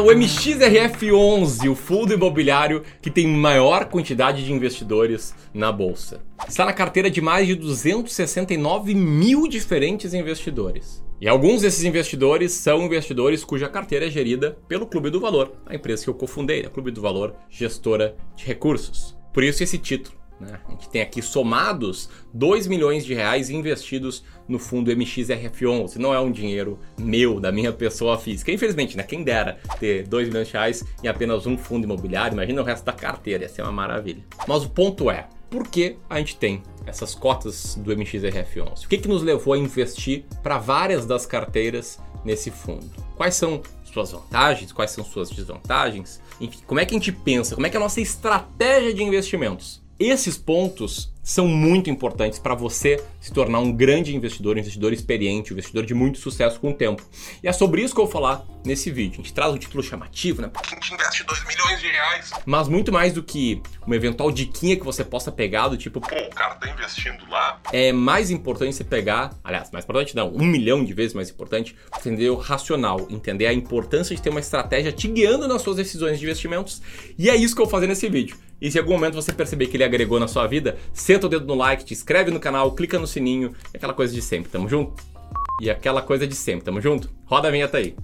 o MXRF11, o fundo imobiliário que tem maior quantidade de investidores na bolsa. Está na carteira de mais de 269 mil diferentes investidores. E alguns desses investidores são investidores cuja carteira é gerida pelo Clube do Valor, a empresa que eu cofundei, a Clube do Valor Gestora de Recursos. Por isso esse título. Né? A gente tem aqui somados 2 milhões de reais investidos no fundo MXRF11. Não é um dinheiro meu, da minha pessoa física. Infelizmente, né? Quem dera ter 2 milhões de reais em apenas um fundo imobiliário, imagina o resto da carteira, ia ser uma maravilha. Mas o ponto é, por que a gente tem essas cotas do MXRF11? O que, que nos levou a investir para várias das carteiras nesse fundo? Quais são suas vantagens? Quais são suas desvantagens? Enfim, como é que a gente pensa? Como é que é a nossa estratégia de investimentos? Esses pontos são muito importantes para você se tornar um grande investidor, um investidor experiente, um investidor de muito sucesso com o tempo. E é sobre isso que eu vou falar nesse vídeo. A gente traz um título chamativo, né? A gente investe 2 milhões de reais. Mas muito mais do que uma eventual diquinha que você possa pegar do tipo, pô, o cara tá investindo lá. É mais importante você pegar, aliás, mais importante não, um milhão de vezes mais importante, entender o racional, entender a importância de ter uma estratégia te guiando nas suas decisões de investimentos. E é isso que eu vou fazer nesse vídeo. E se em algum momento você perceber que ele agregou na sua vida, senta o dedo no like, te inscreve no canal, clica no sininho, aquela coisa de sempre, tamo junto? E aquela coisa de sempre, tamo junto? Roda a vinheta aí.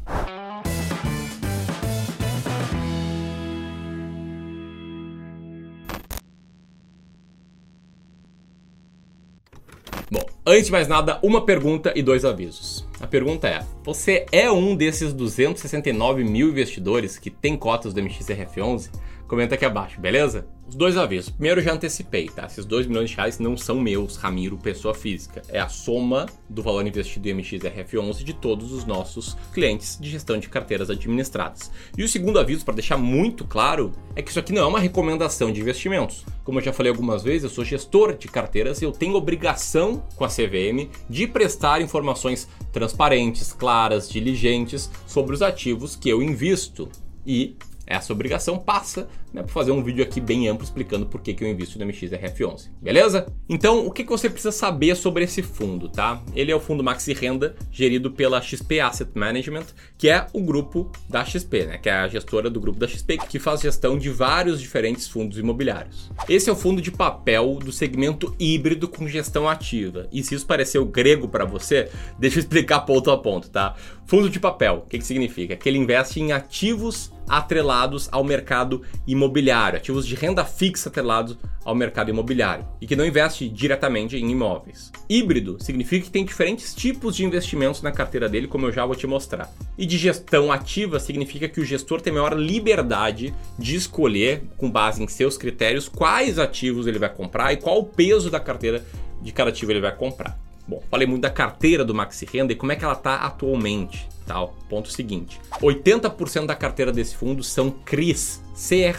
Bom, antes de mais nada, uma pergunta e dois avisos. A pergunta é: você é um desses 269 mil investidores que tem cotas do MXRF11? Comenta aqui abaixo, beleza? Os dois avisos. Primeiro, já antecipei, tá? Esses 2 milhões de reais não são meus, Ramiro, pessoa física. É a soma do valor investido em MXRF11 de todos os nossos clientes de gestão de carteiras administradas. E o segundo aviso, para deixar muito claro, é que isso aqui não é uma recomendação de investimentos. Como eu já falei algumas vezes, eu sou gestor de carteiras e eu tenho obrigação com a CVM de prestar informações transparentes, claras, diligentes sobre os ativos que eu invisto. E essa obrigação passa né, por fazer um vídeo aqui bem amplo explicando por que, que eu invisto no MXRF11, beleza? Então, o que, que você precisa saber sobre esse fundo, tá? Ele é o fundo Maxi Renda, gerido pela XP Asset Management, que é o grupo da XP, né? Que é a gestora do grupo da XP, que faz gestão de vários diferentes fundos imobiliários. Esse é o fundo de papel do segmento híbrido com gestão ativa. E se isso pareceu grego para você, deixa eu explicar ponto a ponto, tá? Fundo de papel, o que, que significa? Que ele investe em ativos atrelados ao mercado imobiliário, ativos de renda fixa atrelados ao mercado imobiliário e que não investe diretamente em imóveis. Híbrido significa que tem diferentes tipos de investimentos na carteira dele, como eu já vou te mostrar. E de gestão ativa significa que o gestor tem maior liberdade de escolher, com base em seus critérios, quais ativos ele vai comprar e qual o peso da carteira de cada ativo ele vai comprar. Bom, falei muito da carteira do Maxi Renda e como é que ela está atualmente. Tal. Ponto seguinte: 80% da carteira desse fundo são CRIs,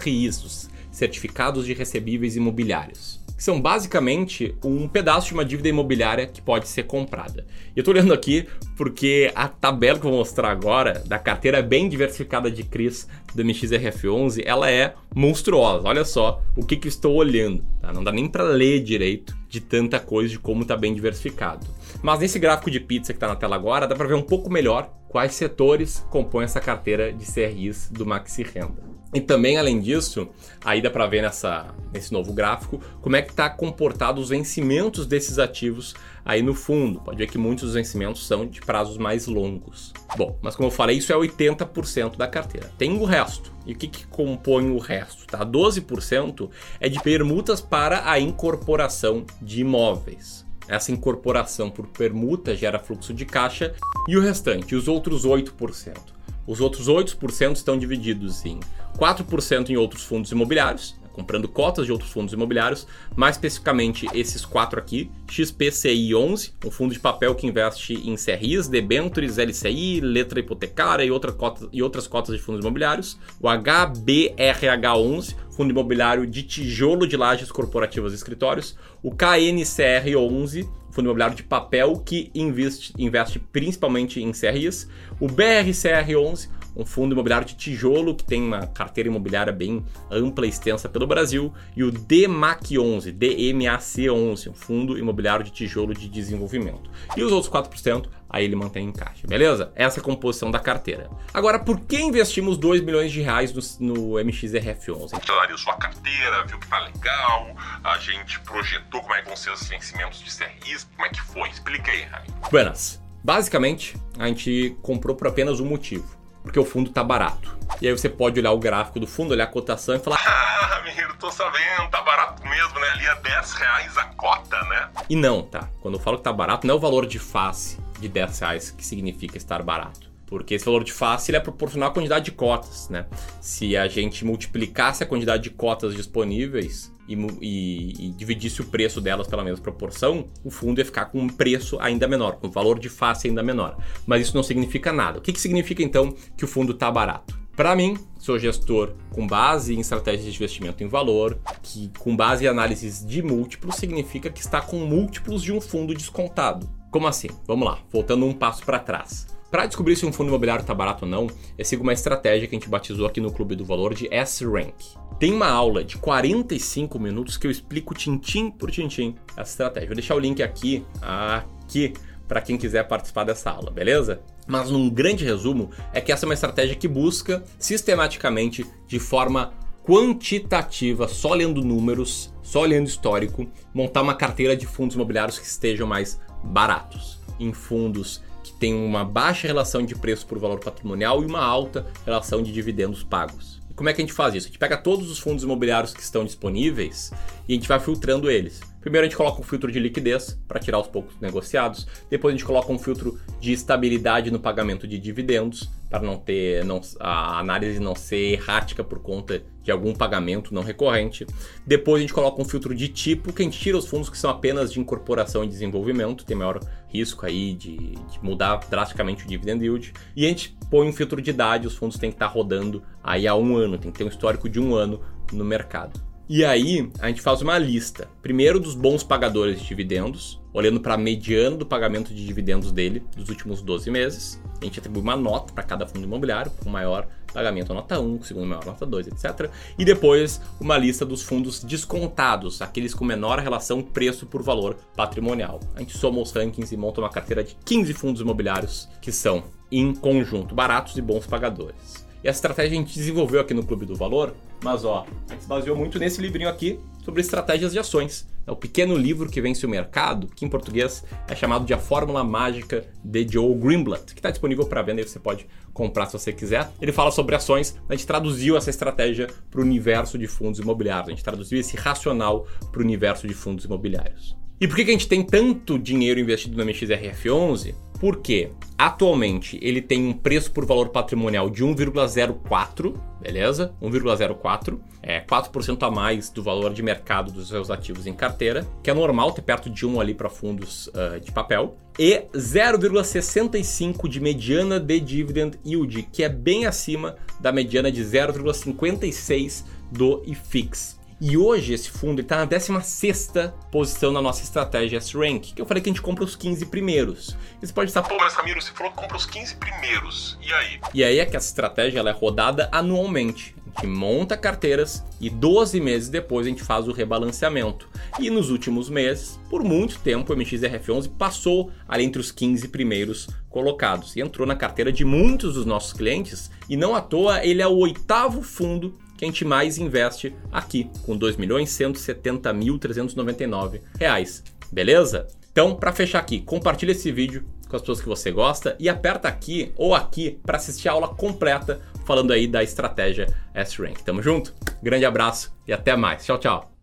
CRIs, Certificados de Recebíveis Imobiliários que são basicamente um pedaço de uma dívida imobiliária que pode ser comprada. E eu tô olhando aqui porque a tabela que eu vou mostrar agora, da carteira bem diversificada de CRIs do MXRF11, ela é monstruosa. Olha só o que, que eu estou olhando. Tá? Não dá nem para ler direito de tanta coisa, de como está bem diversificado. Mas nesse gráfico de pizza que está na tela agora, dá para ver um pouco melhor quais setores compõem essa carteira de CRIs do Maxi Renda. E também, além disso, aí dá para ver nessa, nesse novo gráfico como é que está comportado os vencimentos desses ativos aí no fundo. Pode ver que muitos dos vencimentos são de prazos mais longos. Bom, mas como eu falei, isso é 80% da carteira. Tem o resto. E o que, que compõe o resto? Tá? 12% é de permutas para a incorporação de imóveis. Essa incorporação por permuta gera fluxo de caixa e o restante, os outros 8%. Os outros 8% estão divididos em 4% em outros fundos imobiliários, comprando cotas de outros fundos imobiliários, mais especificamente esses quatro aqui, XPCI11, um fundo de papel que investe em CRIs, debentures, LCI, letra hipotecária e, outra cota, e outras cotas de fundos imobiliários, o HBRH11, fundo imobiliário de tijolo de lajes corporativas e escritórios, o KNCR11, fundo imobiliário de papel que investe, investe principalmente em CRIs, o BRCR11, um fundo imobiliário de tijolo que tem uma carteira imobiliária bem ampla e extensa pelo Brasil, e o DMAC11, DMAC11, um fundo imobiliário de tijolo de desenvolvimento. E os outros 4%, aí ele mantém em caixa, beleza? Essa é a composição da carteira. Agora, por que investimos 2 milhões de reais no, no MXRF11? Analisou sua carteira, viu que tá legal, a gente projetou como é que vão ser os vencimentos de CRIs, como é que foi? Explica aí, Rami. Buenas. Basicamente, a gente comprou por apenas um motivo porque o fundo tá barato. E aí você pode olhar o gráfico do fundo, olhar a cotação e falar: Ah, Miro, tô sabendo, tá barato mesmo, né? Ali é 10 reais a cota, né? E não, tá? Quando eu falo que tá barato, não é o valor de face de 10 reais que significa estar barato. Porque esse valor de face ele é proporcional à quantidade de cotas, né? Se a gente multiplicasse a quantidade de cotas disponíveis e, e, e, dividisse o preço delas pela mesma proporção, o fundo ia ficar com um preço ainda menor, com um valor de face ainda menor. Mas isso não significa nada. O que, que significa então que o fundo está barato? Para mim, sou gestor com base em estratégias de investimento em valor, que com base em análises de múltiplos significa que está com múltiplos de um fundo descontado. Como assim? Vamos lá, voltando um passo para trás. Para descobrir se um fundo imobiliário está barato ou não, eu sigo uma estratégia que a gente batizou aqui no Clube do Valor de S-Rank. Tem uma aula de 45 minutos que eu explico tintim por tintim essa estratégia. Vou deixar o link aqui, aqui, para quem quiser participar dessa aula, beleza? Mas num grande resumo, é que essa é uma estratégia que busca sistematicamente, de forma quantitativa, só lendo números, só olhando histórico, montar uma carteira de fundos imobiliários que estejam mais baratos. Em fundos que têm uma baixa relação de preço por valor patrimonial e uma alta relação de dividendos pagos como é que a gente faz isso? A gente pega todos os fundos imobiliários que estão disponíveis e a gente vai filtrando eles. Primeiro a gente coloca um filtro de liquidez para tirar os poucos negociados. Depois a gente coloca um filtro de estabilidade no pagamento de dividendos para não ter não, a análise não ser errática por conta de algum pagamento não recorrente. Depois a gente coloca um filtro de tipo que a gente tira os fundos que são apenas de incorporação e desenvolvimento, tem maior risco aí de, de mudar drasticamente o dividend yield. E a gente põe um filtro de idade, os fundos têm que estar rodando aí há um ano, tem que ter um histórico de um ano no mercado. E aí, a gente faz uma lista. Primeiro dos bons pagadores de dividendos, olhando para a mediana do pagamento de dividendos dele dos últimos 12 meses. A gente atribui uma nota para cada fundo imobiliário, com maior pagamento nota 1, com segundo maior nota 2, etc. E depois uma lista dos fundos descontados, aqueles com menor relação preço por valor patrimonial. A gente soma os rankings e monta uma carteira de 15 fundos imobiliários que são, em conjunto, baratos e bons pagadores. Essa estratégia a gente desenvolveu aqui no Clube do Valor, mas ó, a gente se baseou muito nesse livrinho aqui sobre estratégias de ações. É o pequeno livro que vence o mercado, que em português é chamado de A Fórmula Mágica de Joe Greenblatt, que está disponível para venda e você pode comprar se você quiser. Ele fala sobre ações, a gente traduziu essa estratégia para o universo de fundos imobiliários, a gente traduziu esse racional para o universo de fundos imobiliários. E por que, que a gente tem tanto dinheiro investido no MXRF11? Porque atualmente ele tem um preço por valor patrimonial de 1,04, beleza? 1,04 é 4% a mais do valor de mercado dos seus ativos em carteira, que é normal ter perto de 1 ali para fundos uh, de papel, e 0,65 de mediana de dividend yield, que é bem acima da mediana de 0,56 do IFIX. E hoje esse fundo está na 16 posição na nossa estratégia S-Rank, que eu falei que a gente compra os 15 primeiros. E você pode estar, pô, mas Ramiro, você falou que compra os 15 primeiros. E aí? E aí é que essa estratégia ela é rodada anualmente. A gente monta carteiras e 12 meses depois a gente faz o rebalanceamento. E nos últimos meses, por muito tempo, o MXRF11 passou ali entre os 15 primeiros colocados e entrou na carteira de muitos dos nossos clientes. E não à toa, ele é o oitavo fundo que a gente mais investe aqui, com 2.170.399 reais. Beleza? Então, para fechar aqui, compartilha esse vídeo com as pessoas que você gosta e aperta aqui ou aqui para assistir a aula completa falando aí da estratégia S-Rank. Tamo junto? Grande abraço e até mais. Tchau, tchau.